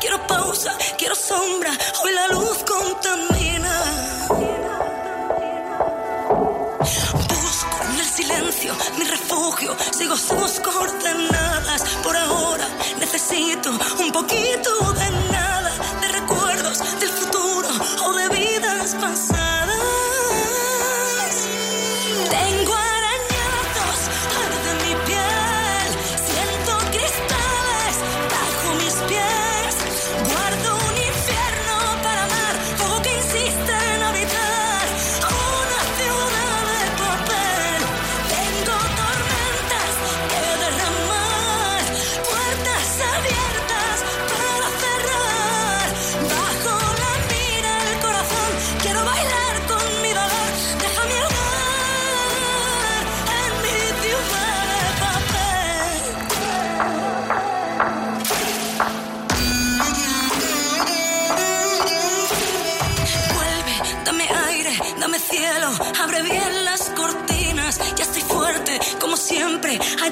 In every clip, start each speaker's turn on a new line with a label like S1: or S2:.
S1: Quiero pausa, quiero sombra, hoy la luz contamina. Busco en el silencio mi refugio, sigo sus coordenadas. Por ahora necesito un poquito de nada, de recuerdos del futuro o de vidas pasadas.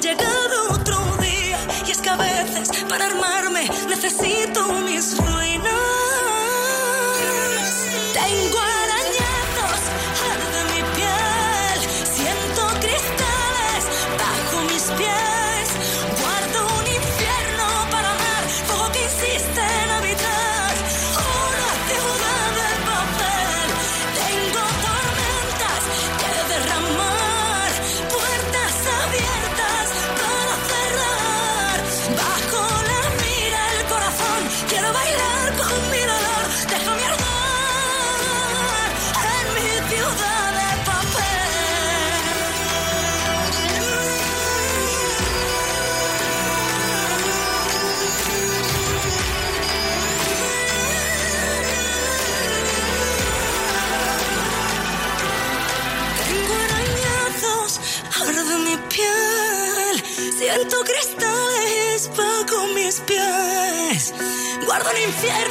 S1: Llegado otro día. Y es que a veces, para armarme,
S2: see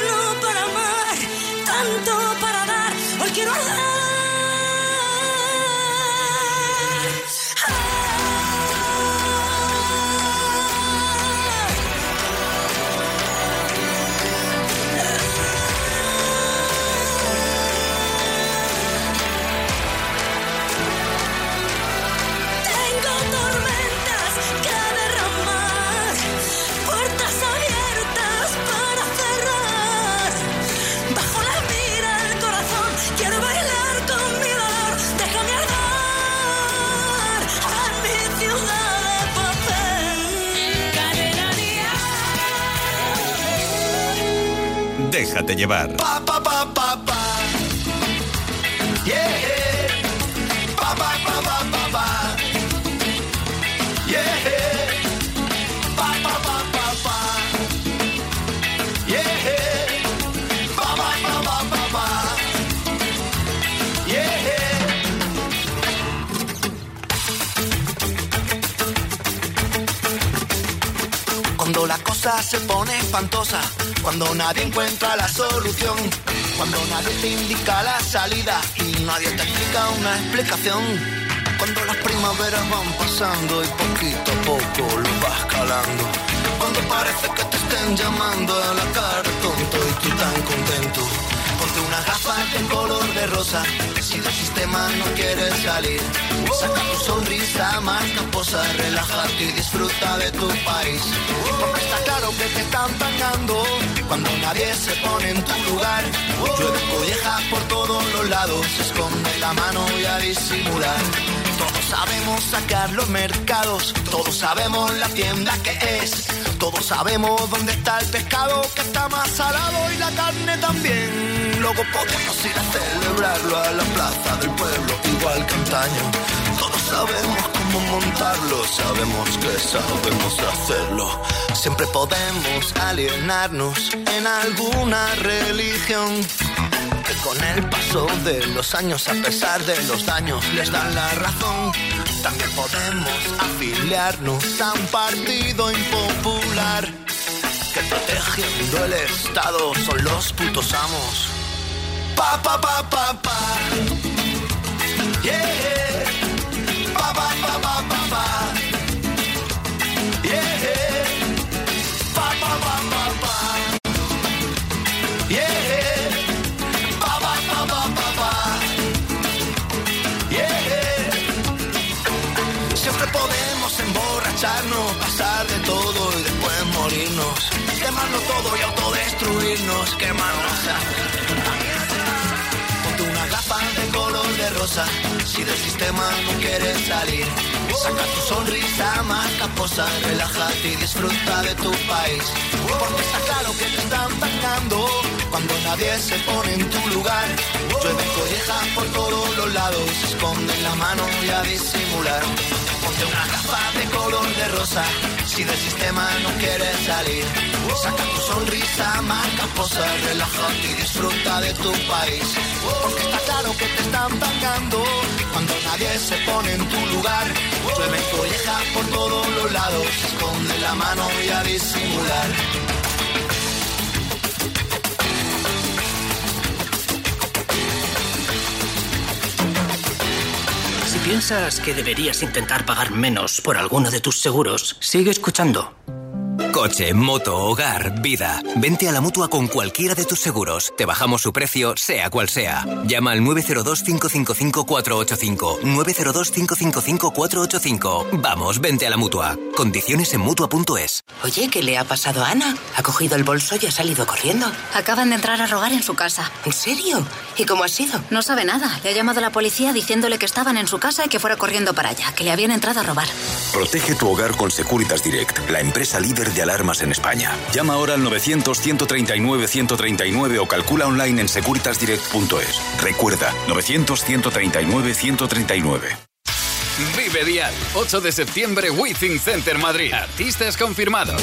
S2: llevar.
S3: Cuando la cosa se pone espantosa, cuando nadie encuentra la solución, cuando nadie te indica la salida y nadie te explica una explicación. Cuando las primaveras van pasando y poquito a poco lo vas calando. Cuando parece que te estén llamando a la cara tú tan contento. Ponte unas gafas en color de rosa, si del sistema no quieres salir. Saca tu sonrisa más camposa, relájate y disfruta de tu país. Porque está claro que te están pagando cuando nadie se pone en tu lugar. Llueve collejas por todos los lados, esconde la mano y a disimular. Todos sabemos sacar los mercados, todos sabemos la tienda que es, todos sabemos dónde está el pescado que está más salado y la carne también. Luego podemos ir a celebrarlo a la plaza del pueblo, igual que antaño. Todos sabemos cómo montarlo, sabemos que sabemos hacerlo. Siempre podemos alienarnos en alguna religión con el paso de los años, a pesar de los daños, les dan la razón. También podemos afiliarnos a un partido impopular que protegiendo el Estado son los putos amos. Pa, pa, pa, pa, pa. Yeah. Pa, pa, pa, pa, pa. Autodestruirnos, quemarnos. Ponte una capa de color de rosa, si del sistema no quieres salir. Saca tu sonrisa más caposa, relájate y disfruta de tu país. Porque está claro que te están pagando cuando nadie se pone en tu lugar. Llueve colleja por todos los lados, esconde la mano y a disimular. Ponte una capa de color de rosa, si del sistema no quieres salir. Saca tu sonrisa más caposa, relájate y disfruta de tu país. Porque está claro que te están pagando cuando nadie se pone en tu lugar. Llueve colleja por todos los lados, esconde la mano y a disimular.
S4: Piensas que deberías intentar pagar menos por alguno de tus seguros, sigue escuchando.
S5: Coche, moto, hogar, vida. Vente a la mutua con cualquiera de tus seguros. Te bajamos su precio, sea cual sea. Llama al 902-555-485. 902-555-485. Vamos, vente a la mutua. Condiciones en mutua.es.
S6: Oye, ¿qué le ha pasado a Ana? Ha cogido el bolso y ha salido corriendo.
S7: Acaban de entrar a robar en su casa.
S6: ¿En serio? ¿Y cómo ha sido?
S7: No sabe nada. Le ha llamado a la policía diciéndole que estaban en su casa y que fuera corriendo para allá, que le habían entrado a robar.
S8: Protege tu hogar con Securitas Direct, la empresa líder de alarmas en España. Llama ahora al 900-139-139 o calcula online en securitasdirect.es. Recuerda, 900-139-139.
S9: Vive Dial, 8 de septiembre, Within Center Madrid. Artistas confirmados.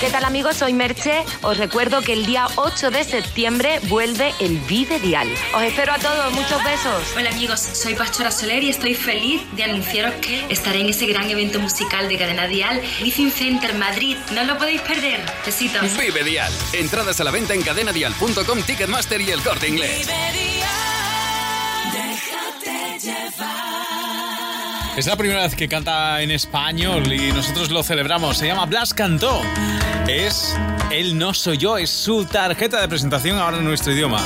S10: ¿Qué tal amigos? Soy Merche. Os recuerdo que el día 8 de septiembre vuelve el Vive Dial. Os espero a todos, muchos besos.
S11: Hola amigos, soy Pastora Soler y estoy feliz de anunciaros que estaré en ese gran evento musical de Cadena Dial, Within Center Madrid. No lo podéis perder. Besitos.
S9: Vive Dial. Entradas a la venta en cadenadial.com, Ticketmaster y el corte inglés.
S12: Déjate llevar.
S13: Es la primera vez que canta en español y nosotros lo celebramos. Se llama Blas Cantó. Es Él no soy yo, es su tarjeta de presentación ahora en nuestro idioma.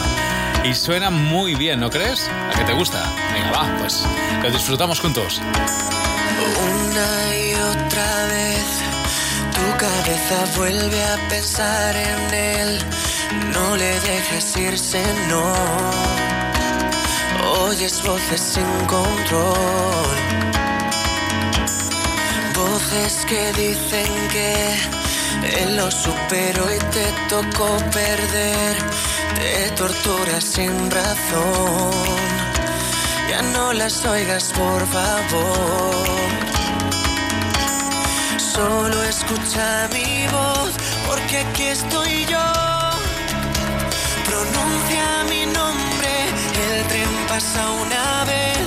S13: Y suena muy bien, ¿no crees? ¿A que te gusta? Venga, va, pues lo disfrutamos juntos.
S14: Una y otra vez tu cabeza vuelve a pensar en él. No le dejes irse, no. Oyes voces sin control. Voces que dicen que lo superó y te tocó perder. Te torturas sin razón. Ya no las oigas, por favor. Solo escucha mi voz, porque aquí estoy yo. Pronuncia mi nombre, el tren pasa una vez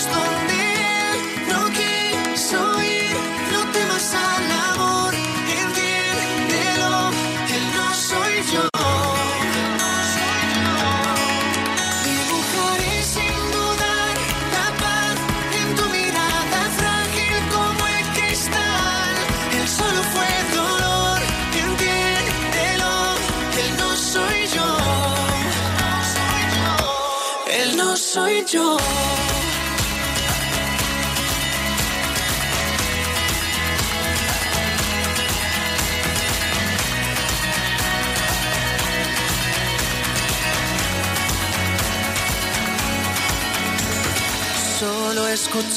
S14: a sitios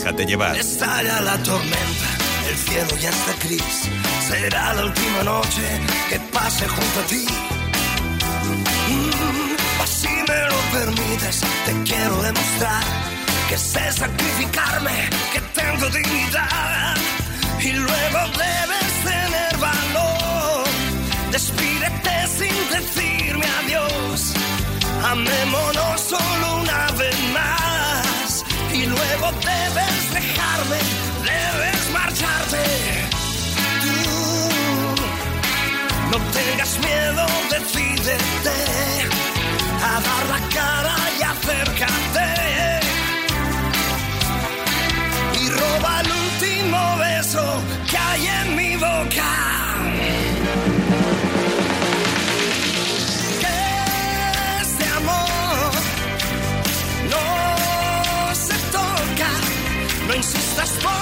S15: Déjate llevar.
S16: Estalla la tormenta, el cielo ya está gris. Será la última noche que pase junto a ti. Mm, así me lo permites, te quiero demostrar que sé sacrificarme, que tengo dignidad. Y luego debes tener valor. Despídete sin decirme adiós. Amémonos solo una vez más. Luego debes dejarme, debes marcharte. Tú no tengas miedo, decídete a dar la cara y acércate. Y roba el último beso que hay en mi boca. Sports.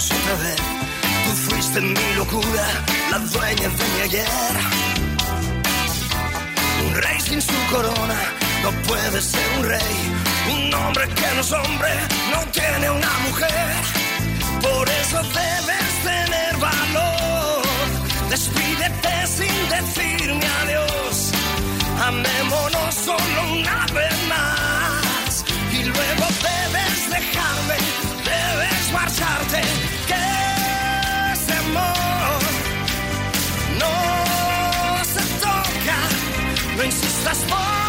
S16: Querernos otra vez. Tú fuiste mi locura, la dueña de mi ayer. Un rey sin su corona no puede ser un rey. Un hombre que no es hombre no tiene una mujer. Por eso debes tener valor. Despídete sin decirme adiós. Amémonos solo una vez más. Y luego debes dejarme, debes marcharte. No insistas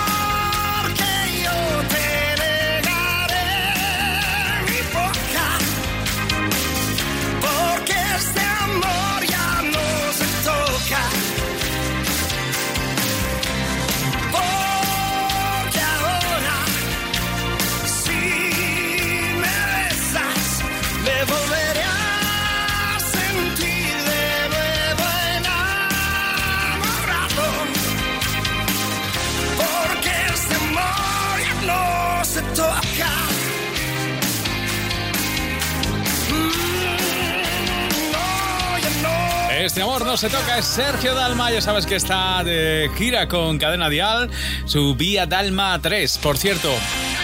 S16: Este amor no se toca,
S13: es Sergio Dalma, ya sabes que está de gira con Cadena Dial, su Vía Dalma 3. Por cierto,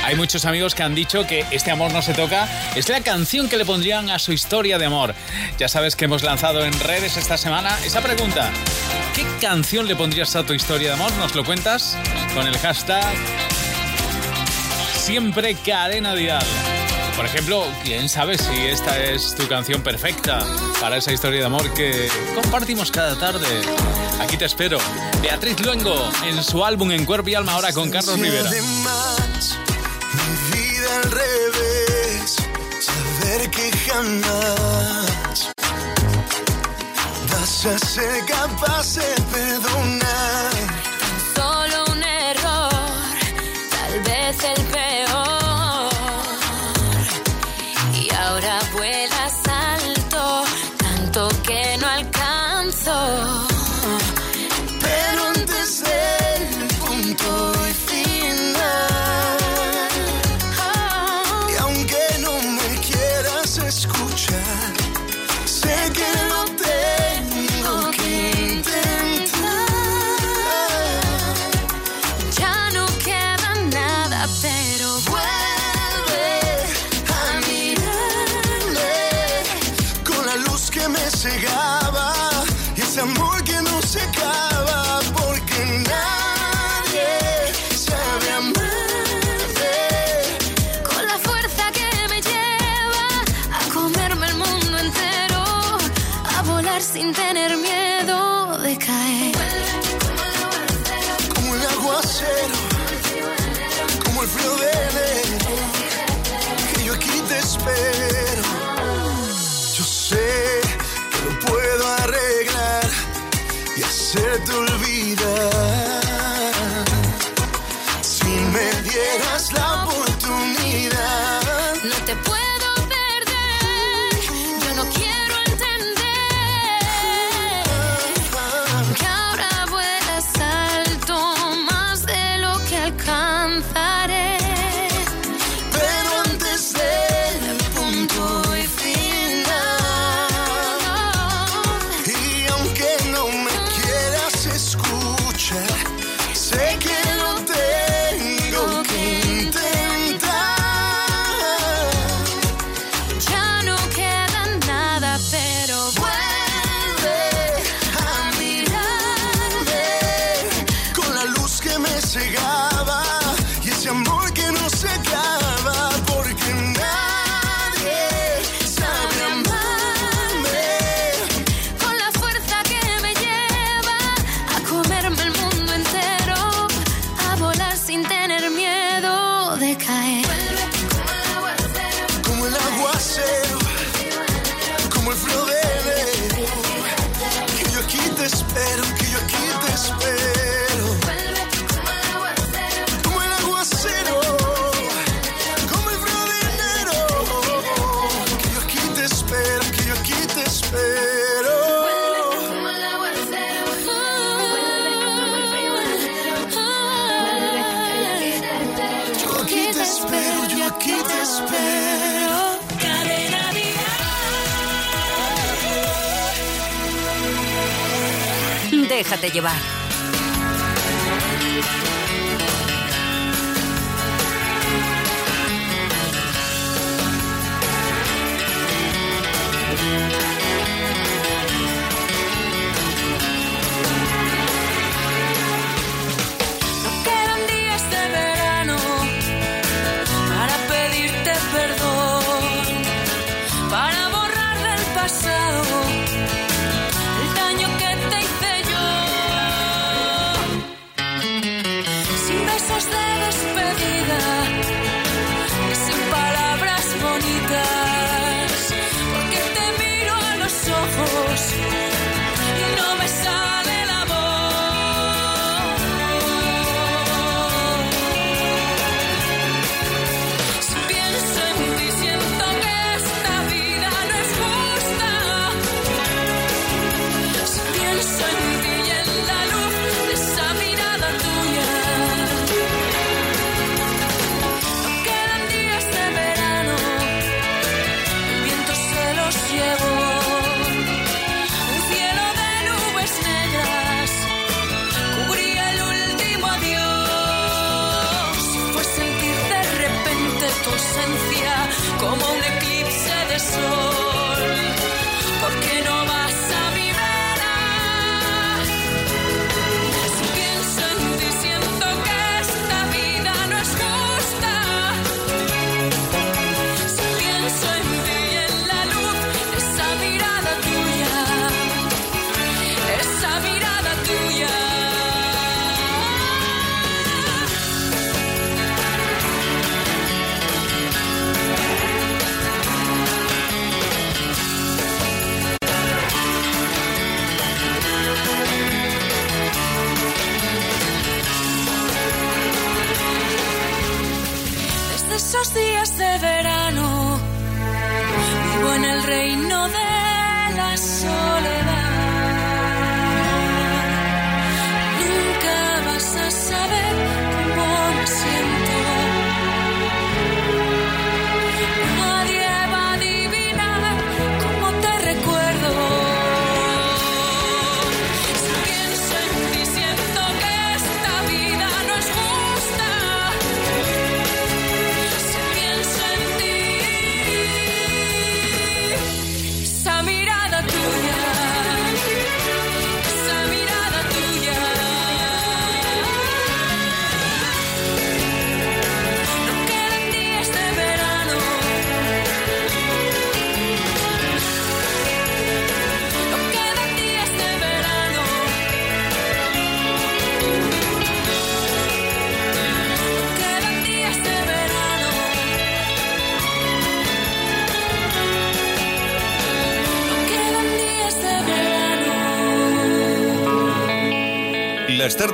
S13: hay muchos amigos que han dicho que Este amor no se toca es la canción que le pondrían a su historia de amor. Ya sabes que hemos lanzado en redes esta semana esa pregunta. ¿Qué canción le pondrías a tu historia de amor? ¿Nos lo cuentas? Con el hashtag siempre Cadena Dial. Por ejemplo, quién sabe si esta es tu canción perfecta para esa historia de amor que compartimos cada tarde. Aquí te espero. Beatriz Luengo en su álbum En Cuerpo y Alma ahora con Carlos Rivera.
S2: Además, mi vida al revés, saber que jamás vas a ser capaz de perdonar.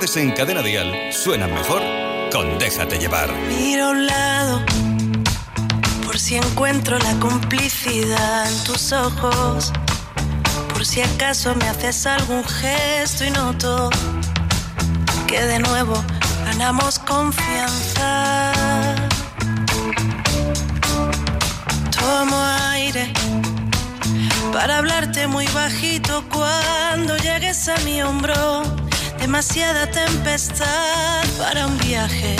S2: Tardes en Cadena Dial suenan mejor con Déjate llevar.
S17: Miro a un lado por si encuentro la complicidad en tus ojos. Por si acaso me haces algún gesto y noto que de nuevo ganamos confianza. Tomo aire para hablarte muy bajito cuando llegues a mi hombro. Demasiada tempestad para un viaje.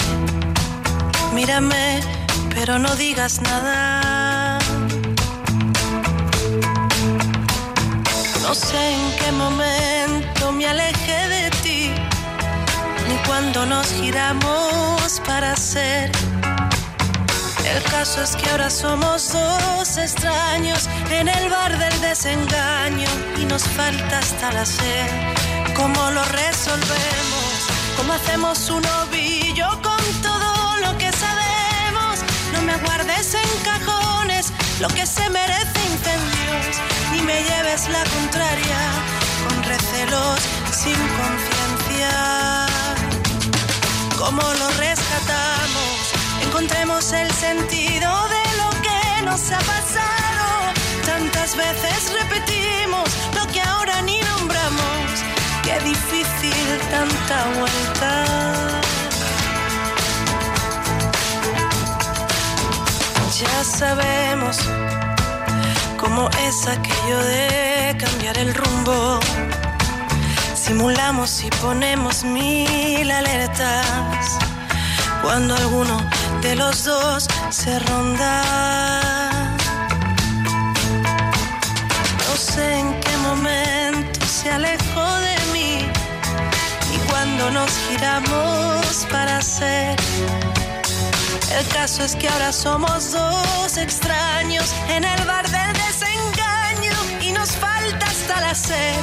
S17: Mírame, pero no digas nada. No sé en qué momento me alejé de ti, ni cuando nos giramos para ser. El caso es que ahora somos dos extraños en el bar del desengaño y nos falta hasta la sed. ¿Cómo lo resolvemos? ¿Cómo hacemos un ovillo con todo lo que sabemos? No me guardes en cajones lo que se merece incendios, ni me lleves la contraria con recelos sin conciencia. ¿Cómo lo rescatamos? Encontremos el sentido de lo que nos ha pasado. Tantas veces repetimos lo que ahora ni nombramos. Qué difícil tanta vuelta. Ya sabemos cómo es aquello de cambiar el rumbo. Simulamos y ponemos mil alertas cuando alguno de los dos se ronda. No sé en qué momento se alejó cuando nos giramos para ser. El caso es que ahora somos dos extraños en el bar del desengaño y nos falta hasta la sed.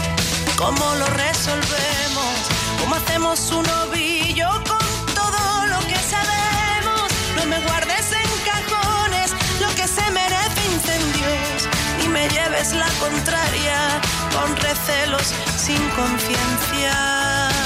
S17: ¿Cómo lo resolvemos? ¿Cómo hacemos un ovillo con todo lo que sabemos? No me guardes en cajones lo que se merece incendios y me lleves la contraria con recelos sin conciencia.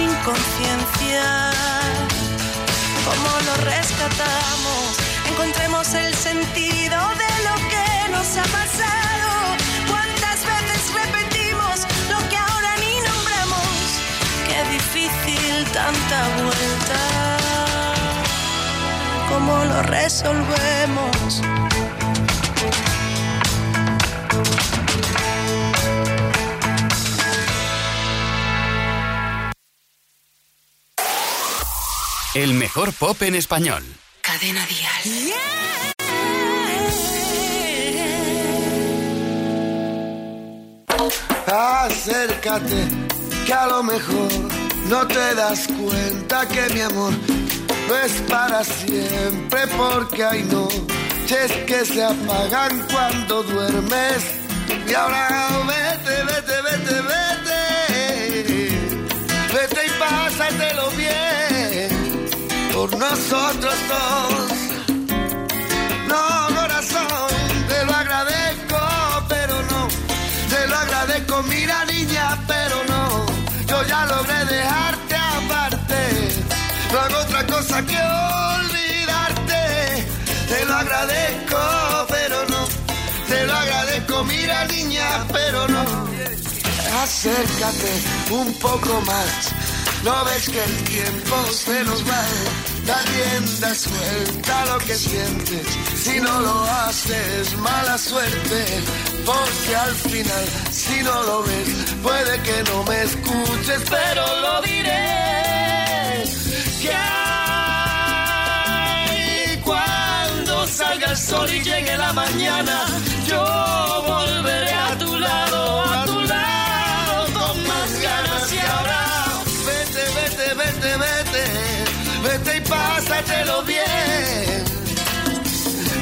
S17: Sin conciencia. ¿Cómo lo rescatamos? Encontremos el sentido de lo que nos ha pasado. ¿Cuántas veces repetimos lo que ahora ni nombramos? Qué difícil tanta vuelta. ¿Cómo lo resolvemos?
S9: El mejor pop en español.
S6: Cadena Dial.
S18: Acércate, que a lo mejor no te das cuenta que mi amor no es para siempre, porque hay noches que se apagan cuando duermes. Y ahora vete, vete, vete, vete. Nosotros dos. No, corazón, te lo agradezco, pero no. Te lo agradezco, mira niña, pero no. Yo ya logré dejarte aparte. No hago otra cosa que olvidarte. Te lo agradezco, pero no. Te lo agradezco, mira niña, pero no. Acércate un poco más. No ves que el tiempo se nos va. Da rienda suelta lo que sientes. Si no lo haces, mala suerte. Porque al final, si no lo ves, puede que no me escuches, pero lo diré. Que hay cuando salga el sol y llegue la mañana, yo volveré a
S19: mételo bien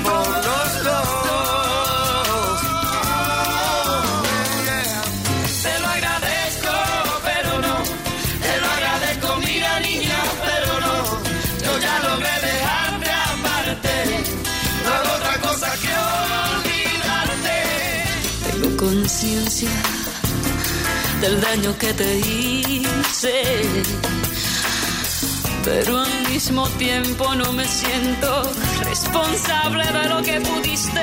S19: por los dos.
S20: Te lo agradezco, pero no. Te lo agradezco, mira niña, pero no. Yo ya logré dejarte aparte. No hago otra cosa que olvidarte.
S21: Tengo conciencia del daño que te hice. Pero al mismo tiempo no me siento responsable de lo que pudiste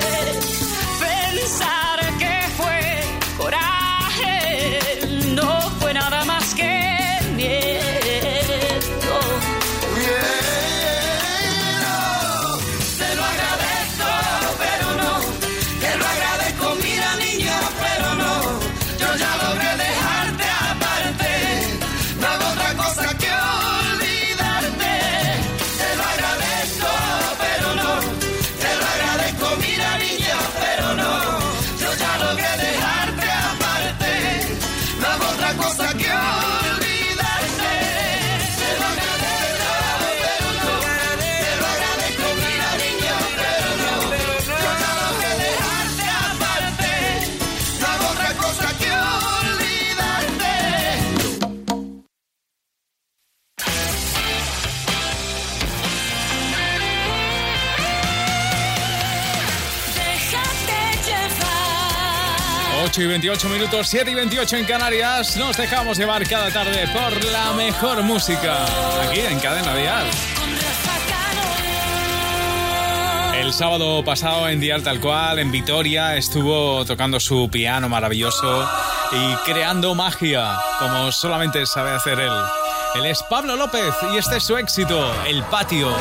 S13: 8 y 28 minutos, 7 y 28 en Canarias. Nos dejamos llevar cada tarde por la mejor música. Aquí en Cadena Dial. El sábado pasado en Dial Tal Cual, en Vitoria, estuvo tocando su piano maravilloso y creando magia, como solamente sabe hacer él. Él es Pablo López y este es su éxito, El Patio.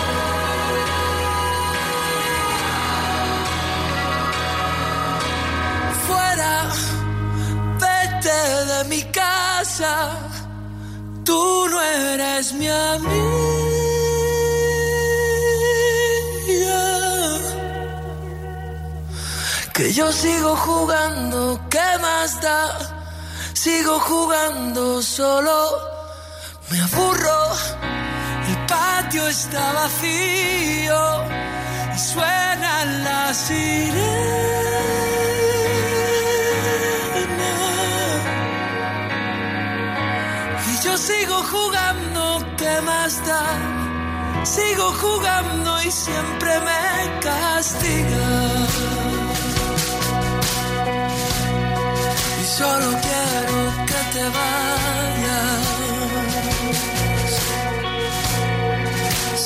S20: Tú no eres mi amiga. Que yo sigo jugando, ¿qué más da? Sigo jugando solo, me aburro, el patio está vacío y suenan las sirenas. Sigo jugando, ¿qué más da? Sigo jugando y siempre me castiga. Y solo quiero que te vayas.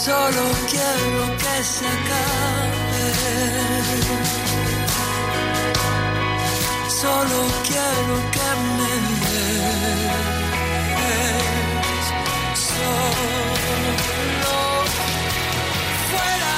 S20: Solo quiero que se acabe. Solo quiero que me des. Solo fuera,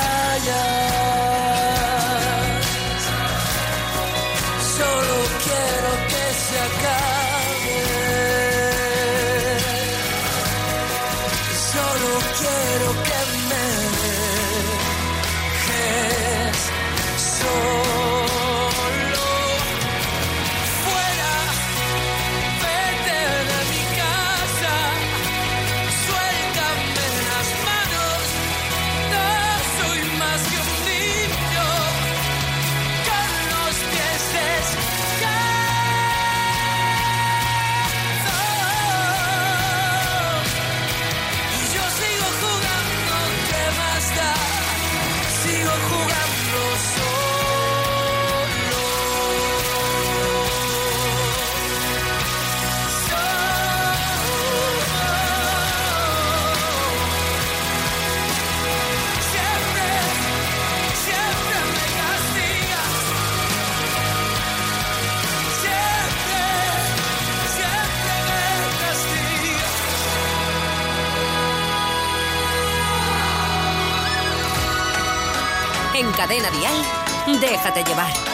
S17: Cadena Dial, déjate llevar.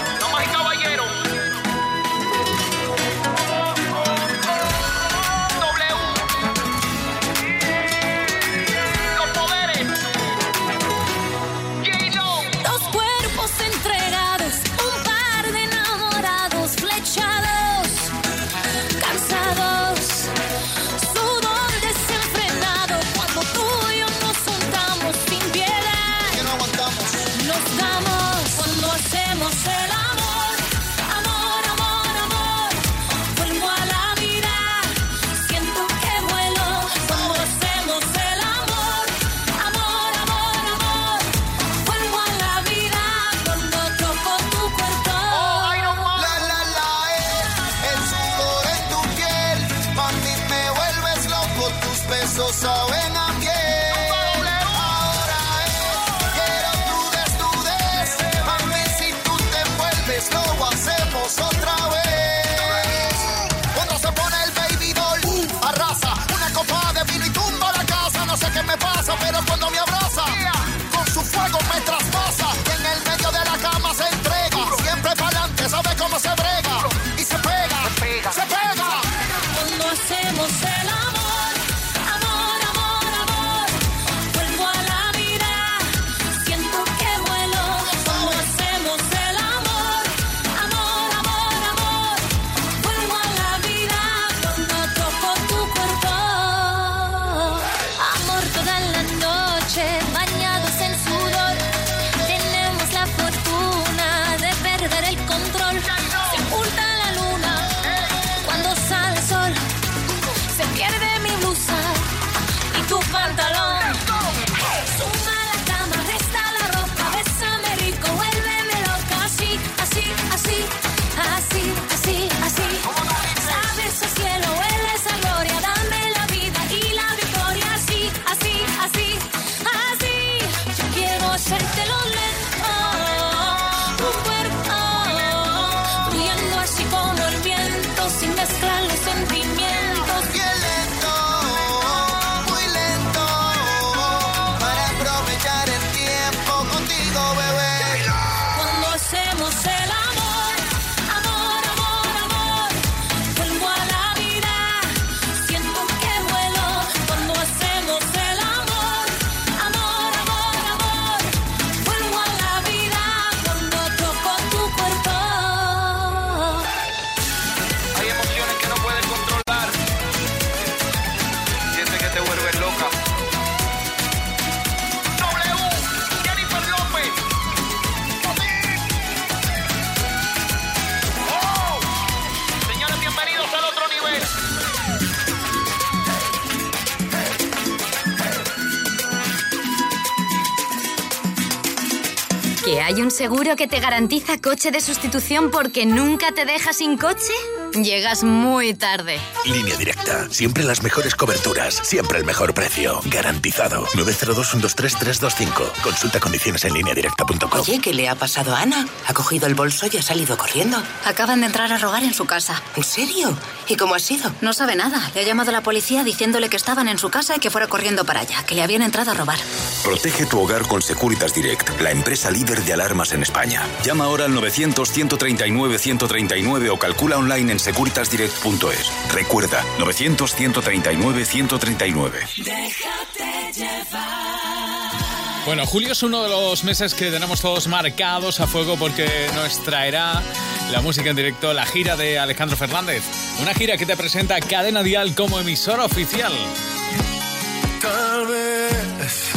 S7: Seguro que te garantiza coche de sustitución porque nunca te deja sin coche? Llegas muy tarde.
S22: Línea directa. Siempre las mejores coberturas. Siempre el mejor precio. Garantizado. 902-123-325. Consulta condiciones en lineadirecta.com.
S6: Oye, ¿qué le ha pasado a Ana? Ha cogido el bolso y ha salido corriendo.
S7: Acaban de entrar a robar en su casa.
S6: ¿En serio? ¿Y cómo ha sido?
S7: No sabe nada. Le ha llamado la policía diciéndole que estaban en su casa y que fuera corriendo para allá, que le habían entrado a robar.
S22: Protege tu hogar con Securitas Direct, la empresa líder de alarmas en España.
S8: Llama ahora al 900-139-139 o calcula online en securitasdirect.es.
S22: Recuerda, 900-139-139.
S23: Déjate llevar.
S13: Bueno, julio es uno de los meses que tenemos todos marcados a fuego porque nos traerá la música en directo, la gira de Alejandro Fernández. Una gira que te presenta Cadena Dial como emisora oficial.
S18: Tal vez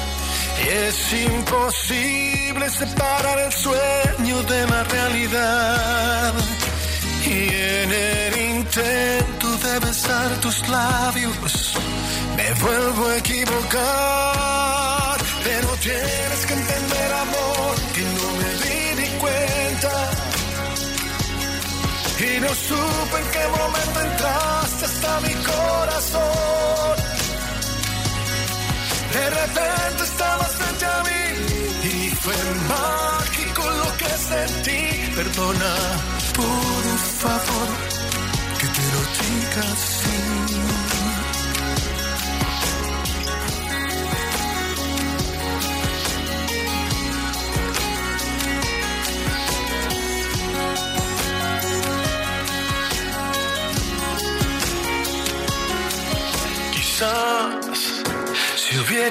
S18: Es imposible separar el sueño de la realidad. Y en el intento de besar tus labios, me vuelvo a equivocar. Pero tienes que entender, amor, que no me di cuenta. Y no supe en qué momento entraste hasta mi corazón. De repente estabas frente a mí y fue mágico lo que sentí. Perdona, por favor,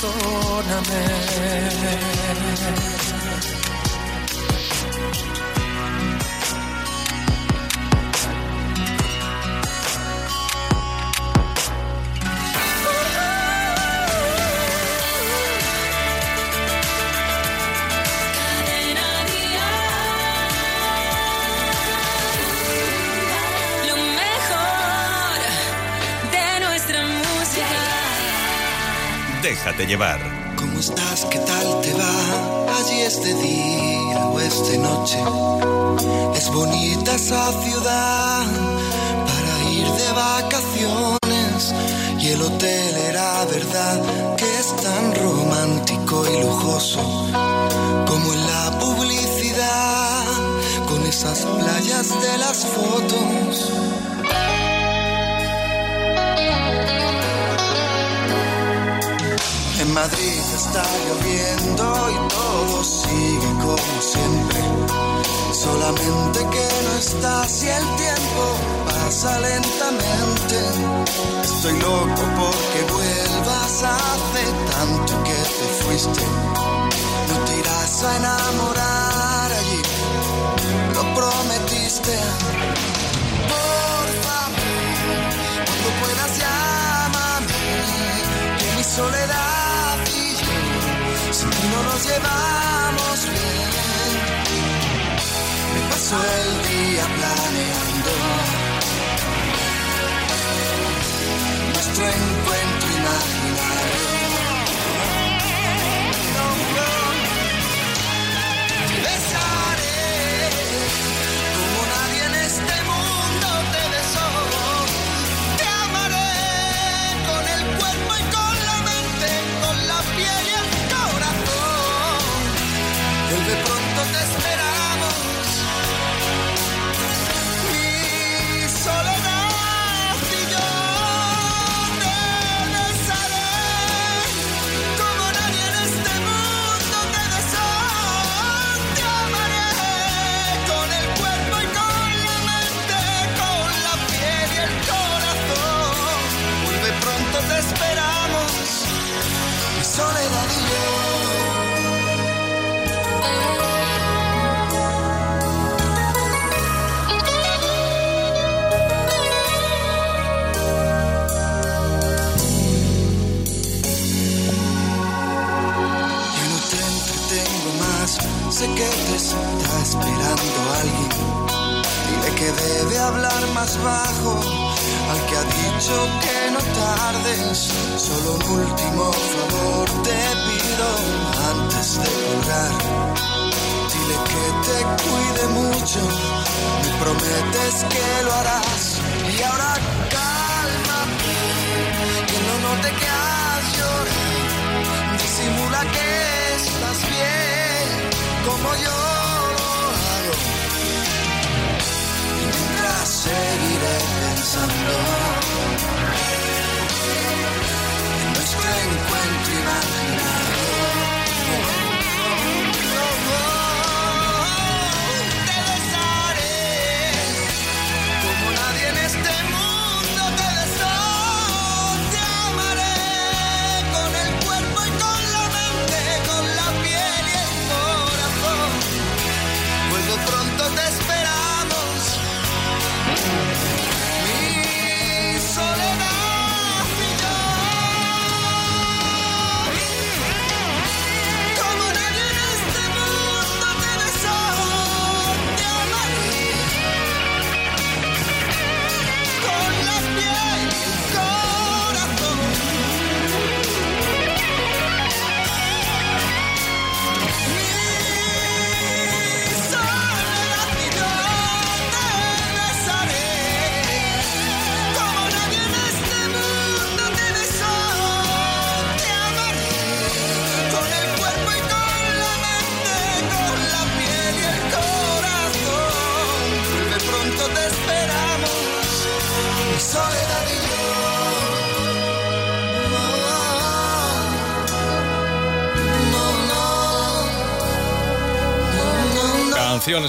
S18: Perdóname.
S2: Llevar.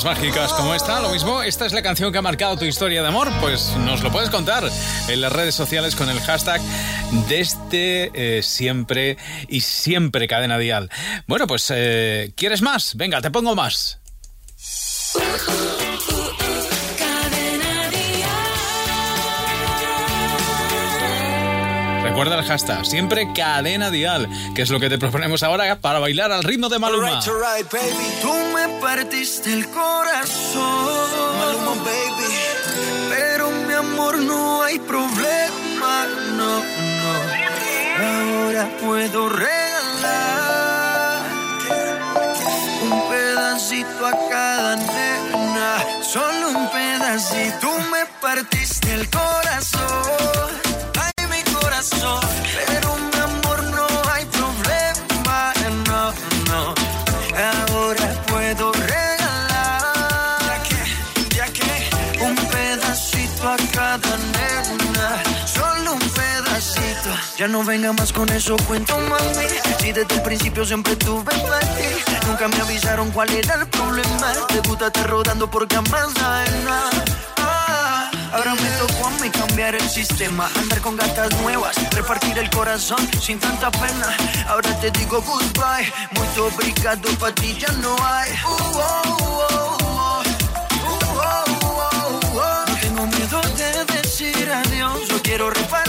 S13: Mágicas como esta, lo mismo, esta es la canción que ha marcado tu historia de amor, pues nos lo puedes contar en las redes sociales con el hashtag desde eh, siempre y siempre cadena dial. Bueno, pues eh, ¿quieres más? Venga, te pongo más. Recuerda el hashtag, siempre cadena dial, que es lo que te proponemos ahora para bailar al ritmo de Maluma.
S24: Alright, alright, baby. Tú me partiste el corazón. Maluma, baby. Pero mi amor, no hay problema, no, no. Ahora puedo regalar un pedacito a cada nena. Solo un pedacito. Tú me partiste el corazón. Ya no venga más con eso, cuento mami. Si desde el principio siempre tuve ti. Nunca me avisaron cuál era el problema. Te gusta rodando por camas. Ah, Ahora me tocó a mí cambiar el sistema, andar con gatas nuevas, repartir el corazón sin tanta pena. Ahora te digo goodbye, muy obrigado, pa' ti ya no hay. Uh, oh, oh, oh. No tengo miedo de decir adiós, yo quiero repartirme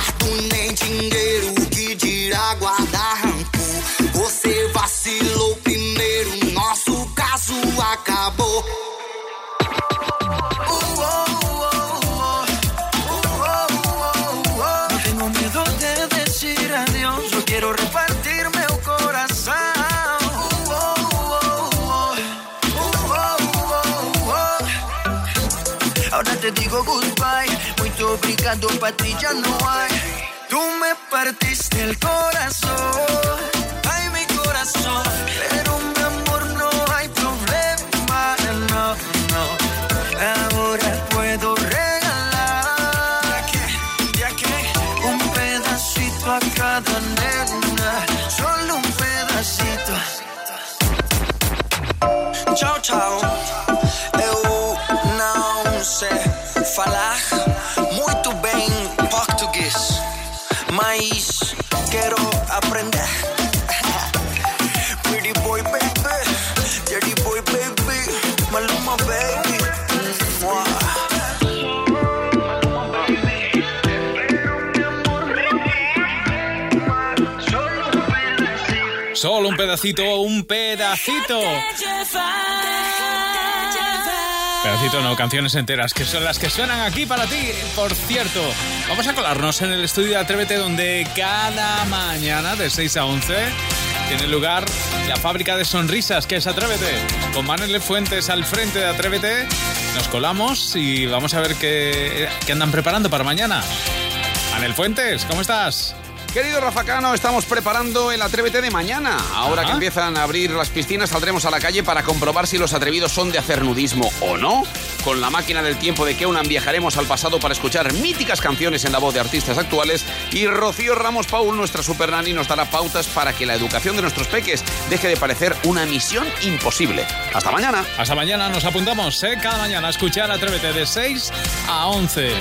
S3: acabou.
S24: No tengo miedo de decir adiós, yo quiero repartirme el corazón. Ahora te digo goodbye, muy obrigado, pa' ti ya no hay. Tú me partiste el corazón, Solo un pedacito,
S13: un pedacito. Pedacito no, canciones enteras, que son las que suenan aquí para ti. Por cierto, vamos a colarnos en el estudio de Atrévete, donde cada mañana de 6 a 11 tiene lugar la fábrica de sonrisas, que es Atrévete. Con Manuel Fuentes al frente de Atrévete, nos colamos y vamos a ver qué, qué andan preparando para mañana. Manel Fuentes, ¿cómo estás?
S25: Querido Rafa Cano, estamos preparando el Atrévete de mañana. Ahora que empiezan a abrir las piscinas, saldremos a la calle para comprobar si los atrevidos son de hacer nudismo o no. Con la máquina del tiempo de Keunan viajaremos al pasado para escuchar míticas canciones en la voz de artistas actuales. Y Rocío Ramos Paul, nuestra super nani, nos dará pautas para que la educación de nuestros peques deje de parecer una misión imposible. Hasta mañana.
S13: Hasta mañana nos apuntamos, ¿eh? Cada mañana a escuchar Atrévete de 6 a 11.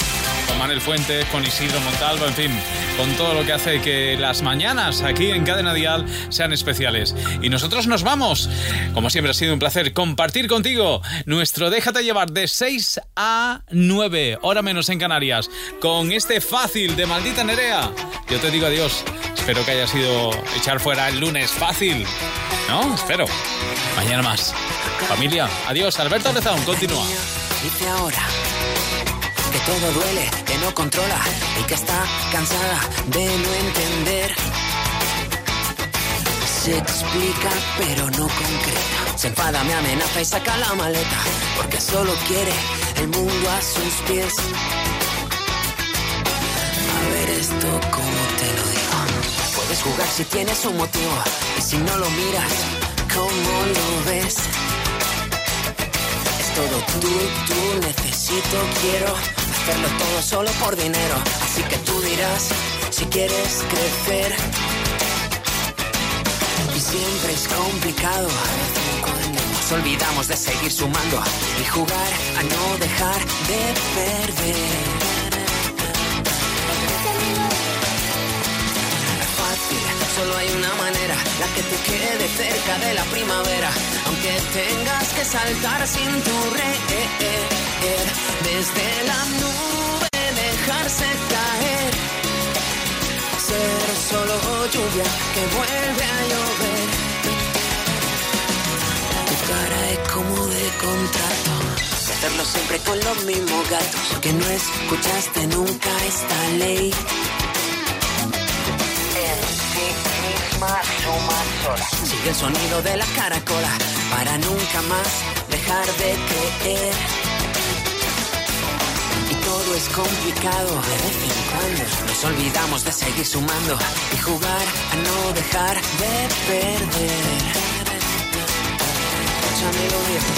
S13: Con Manel Fuentes, con Isidro Montalvo, en fin, con todo lo que hace que las mañanas aquí en Cadena Dial sean especiales. Y nosotros nos vamos. Como siempre ha sido un placer compartir contigo nuestro Déjate llevar de 6 a 9, hora menos en Canarias, con este fácil de maldita Nerea. Yo te digo adiós. Espero que haya sido echar fuera el lunes fácil. ¿No? Espero. Mañana más. Familia, adiós. Alberto Lezaun, continúa.
S26: Dice ahora que todo duele, que no controla y que está cansada de no entender. Se explica pero no concreta. Se enfada, me amenaza y saca la maleta porque solo quiere el mundo a sus pies. A ver esto como te lo digo. Puedes jugar si tienes un motivo y si no lo miras, ¿cómo lo ves? Es todo tú, tú, necesito, quiero hacerlo todo solo por dinero. Así que tú dirás si quieres crecer. Siempre es complicado. Nos olvidamos de seguir sumando y jugar a no dejar de perder. Fácil, solo hay una manera, la que te quede cerca de la primavera, aunque tengas que saltar sin tu red, desde la nube dejarse caer, solo lluvia que vuelve a llover. Tu cara es como de contrato, hacerlo siempre con los mismos gatos, que no escuchaste nunca esta ley. En sí misma suma sola. Sigue el sonido de la caracola para nunca más dejar de creer. Todo es complicado de vez en cuando. Nos olvidamos de seguir sumando y jugar a no dejar de perder. Escúchame lo viejo.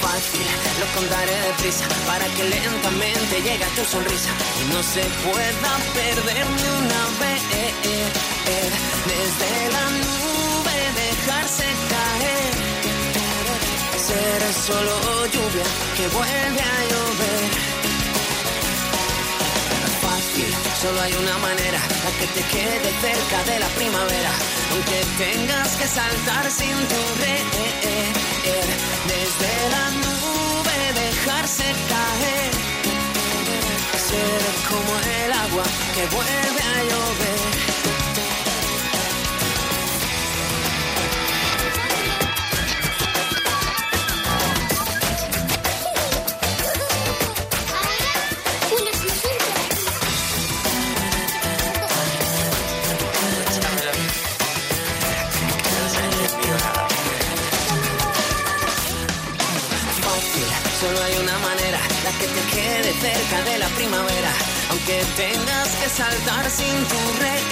S26: Fácil, lo contaré deprisa para que lentamente llegue tu sonrisa y no se pueda perder ni una vez. Desde la nube dejarse ser solo lluvia que vuelve a llover. Fácil, solo hay una manera, la que te quede cerca de la primavera, aunque tengas que saltar sin red. Desde la nube dejarse caer, ser como el agua que vuelve a llover. Tengas que saltar sin tu red.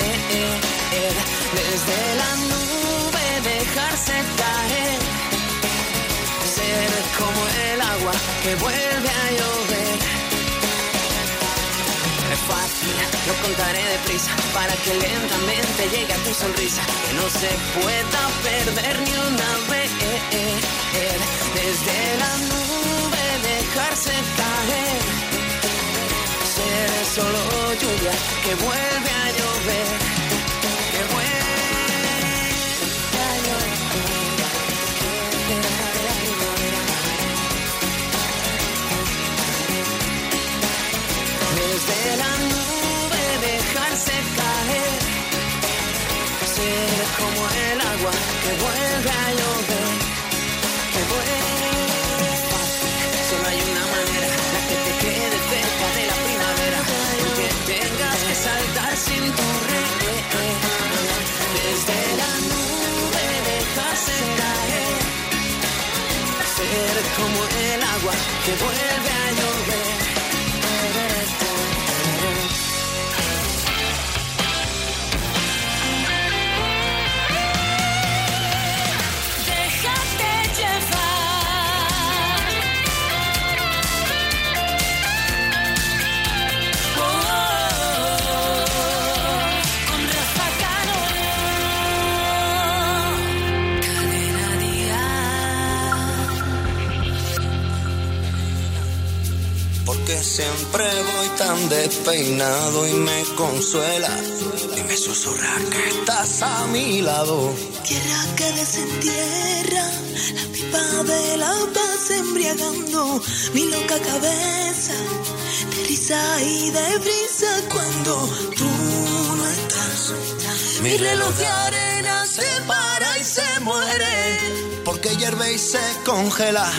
S26: Desde la nube dejarse caer, ser como el agua que vuelve a llover. Es fácil, lo contaré deprisa para que lentamente llegue a tu sonrisa, que no se pueda perder ni una vez. Desde la nube solo lluvia que vuelve a llover, que vuelve a llover. Desde la nube dejarse caer, ser como vuelve a llover, te vuelve a
S3: siempre voy tan despeinado y me consuela. Y me susurra que estás a mi lado.
S1: Tierra que desentierra, la pipa de la paz embriagando mi loca cabeza de risa y de brisa cuando tú no estás. Mi reloj de arena se para y se muere.
S3: Porque hierve y se congela.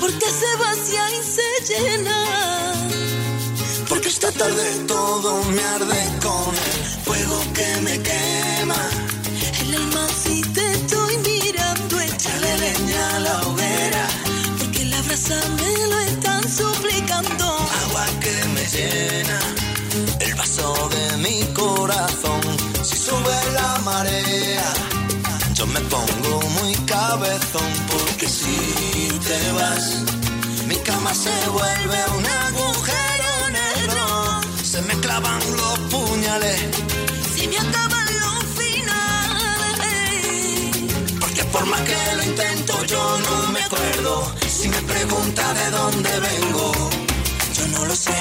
S1: Porque se vacía y se llena.
S3: Esta tarde todo me arde con el fuego que me quema.
S1: El alma si te estoy mirando, échale leña a la hoguera. Porque la brasa me lo están suplicando.
S3: Agua que me llena el vaso de mi corazón. Si sube la marea, yo me pongo muy cabezón. Porque si te vas, mi cama se vuelve un agujero negro. Se me clavan los puñales.
S1: Si me acaban los finales.
S3: Porque por más que lo intento, yo no me acuerdo. Si me pregunta de dónde vengo, yo no lo sé.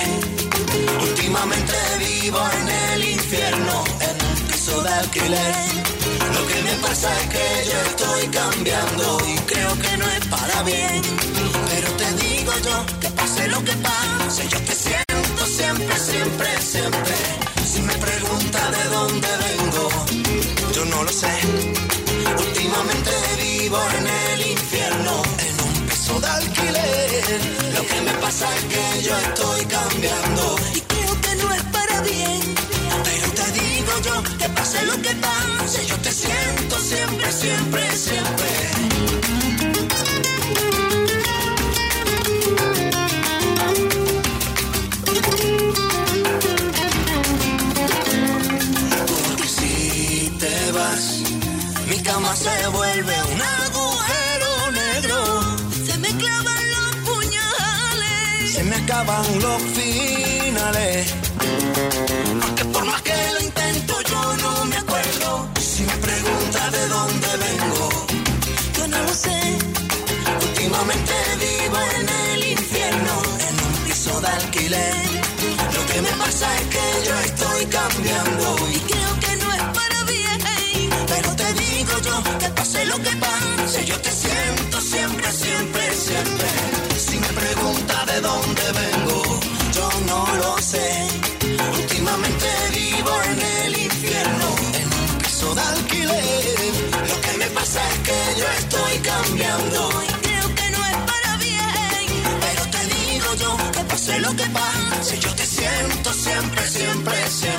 S3: Últimamente vivo en el infierno, en un piso de alquiler. Lo que me pasa es que yo estoy cambiando y creo que no es para bien. Pero te digo yo que pase lo que pase, yo te siento siempre, siempre, siempre. Si me pregunta de dónde vengo, yo no lo sé. Últimamente vivo en el infierno, en un piso de alquiler. Lo que me pasa es que yo estoy cambiando
S1: Y creo que no es para bien.
S3: pero te digo yo que pase lo que pase, yo te siento siempre, siempre, siempre. Se vuelve un agujero negro.
S1: Se me clavan los puñales.
S3: Se me acaban los finales. Porque por más que lo intento, yo no me acuerdo. Si me pregunta de dónde vengo,
S1: Yo no lo sé.
S3: últimamente vivo en el infierno, en un piso de alquiler. Lo que me pasa es que yo estoy cambiando.
S1: Y que
S3: pase lo que pase, yo te siento siempre, siempre, siempre. Si me pregunta de dónde vengo, yo no lo sé. Últimamente vivo en el infierno, en un piso de alquiler. Lo que me pasa es que yo estoy cambiando.
S1: Creo que no es para bien.
S3: Pero te digo yo que pase lo que pase, yo te siento siempre, siempre, siempre.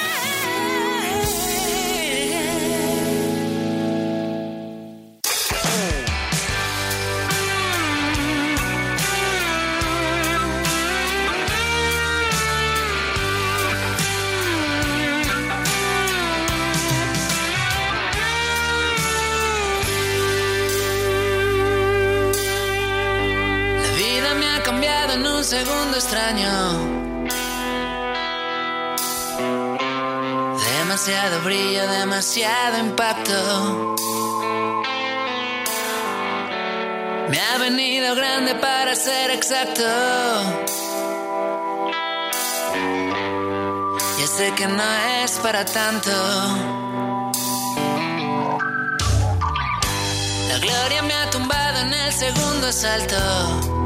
S26: extraño. Demasiado brillo, demasiado impacto. Me ha venido grande para ser exacto. Ya sé que no es para tanto. La gloria me ha tumbado en el segundo asalto.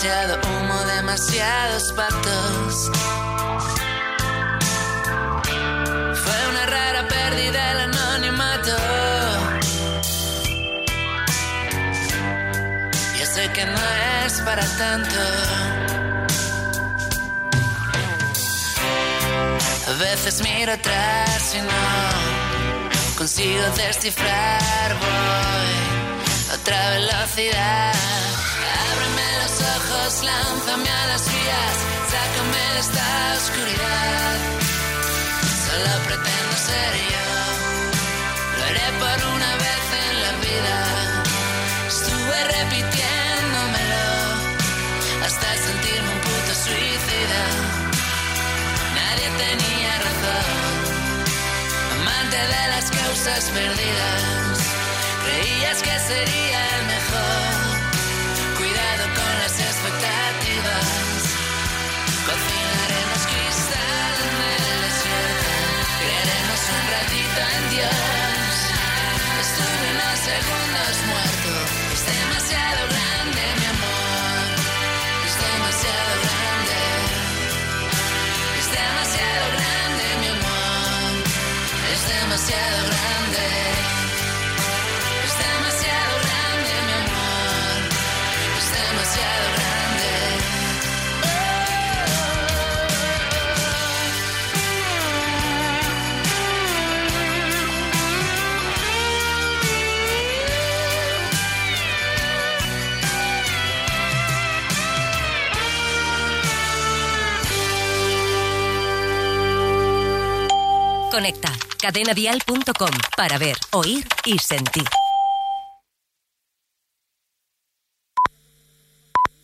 S26: Demasiado humo, demasiados pactos. Fue una rara pérdida el anonimato. Yo sé que no es para tanto. A veces miro atrás y no consigo descifrar. Voy a otra velocidad. Lánzame a las vías, sácame de esta oscuridad. Solo pretendo ser yo, lo haré por una vez en la vida. Estuve repitiéndomelo hasta sentirme un puto suicida. Nadie tenía razón, amante de las causas perdidas. Creías que sería el mejor. Ratito en Dios. Estuve unos segundos muerto. Es demasiado grande, mi amor. Es demasiado grande. Es demasiado grande, mi amor. Es demasiado grande.
S27: Conecta cadenadial.com para ver, oír y sentir.